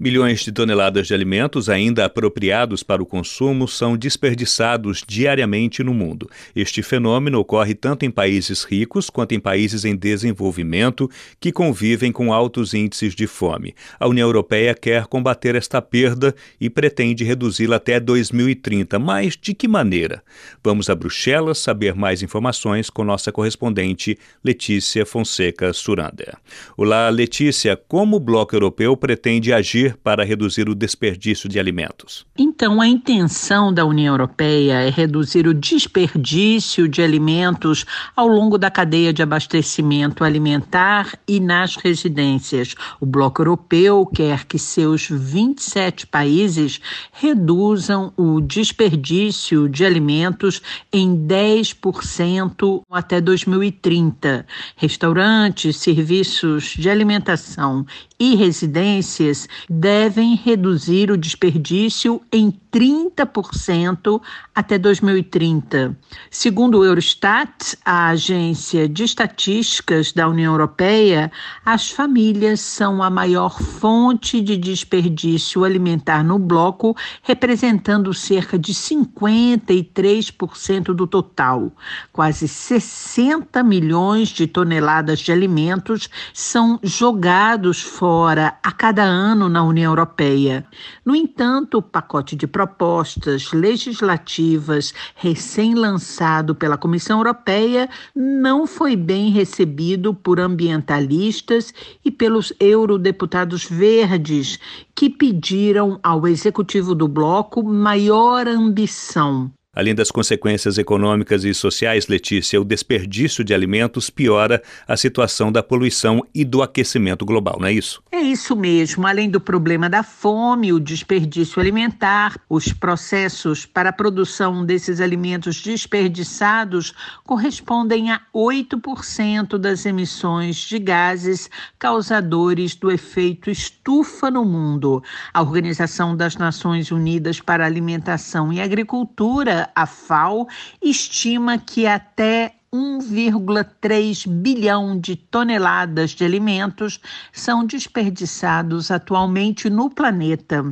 Milhões de toneladas de alimentos ainda apropriados para o consumo são desperdiçados diariamente no mundo. Este fenômeno ocorre tanto em países ricos quanto em países em desenvolvimento que convivem com altos índices de fome. A União Europeia quer combater esta perda e pretende reduzi-la até 2030. Mas de que maneira? Vamos a Bruxelas saber mais informações com nossa correspondente Letícia Fonseca Surander. Olá, Letícia. Como o Bloco Europeu pretende agir para reduzir o desperdício de alimentos? Então, a intenção da União Europeia é reduzir o desperdício de alimentos ao longo da cadeia de abastecimento alimentar e nas residências. O Bloco Europeu quer que seus 27 países reduzam o desperdício de alimentos em 10% até 2030. Restaurantes, serviços de alimentação e residências devem reduzir o desperdício em 30% até 2030. Segundo o Eurostat, a agência de estatísticas da União Europeia, as famílias são a maior fonte de desperdício alimentar no bloco, representando cerca de 53% do total. Quase 60 milhões de toneladas de alimentos são jogados fora a cada ano na União Europeia. No entanto, o pacote de propostas legislativas recém-lançado pela Comissão Europeia não foi bem recebido por ambientalistas e pelos eurodeputados verdes, que pediram ao executivo do bloco maior ambição Além das consequências econômicas e sociais, Letícia, o desperdício de alimentos piora a situação da poluição e do aquecimento global, não é isso? É isso mesmo. Além do problema da fome, o desperdício alimentar, os processos para a produção desses alimentos desperdiçados correspondem a 8% das emissões de gases causadores do efeito estufa no mundo. A Organização das Nações Unidas para a Alimentação e Agricultura a FAO estima que até 1,3 bilhão de toneladas de alimentos são desperdiçados atualmente no planeta.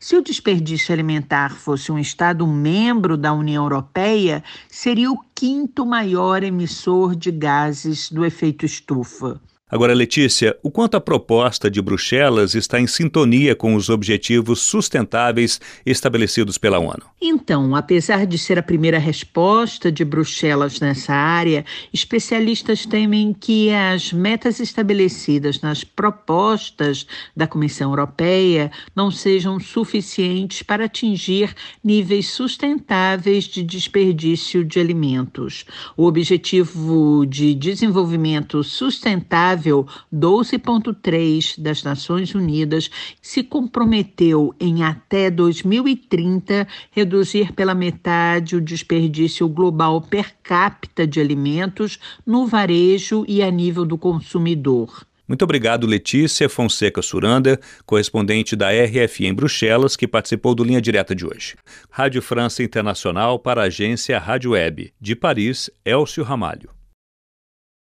Se o desperdício alimentar fosse um Estado membro da União Europeia, seria o quinto maior emissor de gases do efeito estufa. Agora, Letícia, o quanto a proposta de Bruxelas está em sintonia com os objetivos sustentáveis estabelecidos pela ONU? Então, apesar de ser a primeira resposta de Bruxelas nessa área, especialistas temem que as metas estabelecidas nas propostas da Comissão Europeia não sejam suficientes para atingir níveis sustentáveis de desperdício de alimentos. O objetivo de desenvolvimento sustentável Saudável 12.3 das Nações Unidas se comprometeu em até 2030 reduzir pela metade o desperdício global per capita de alimentos no varejo e a nível do consumidor. Muito obrigado, Letícia Fonseca Suranda, correspondente da RFI em Bruxelas, que participou do Linha Direta de hoje. Rádio França Internacional para a agência Rádio Web. De Paris, Elcio Ramalho.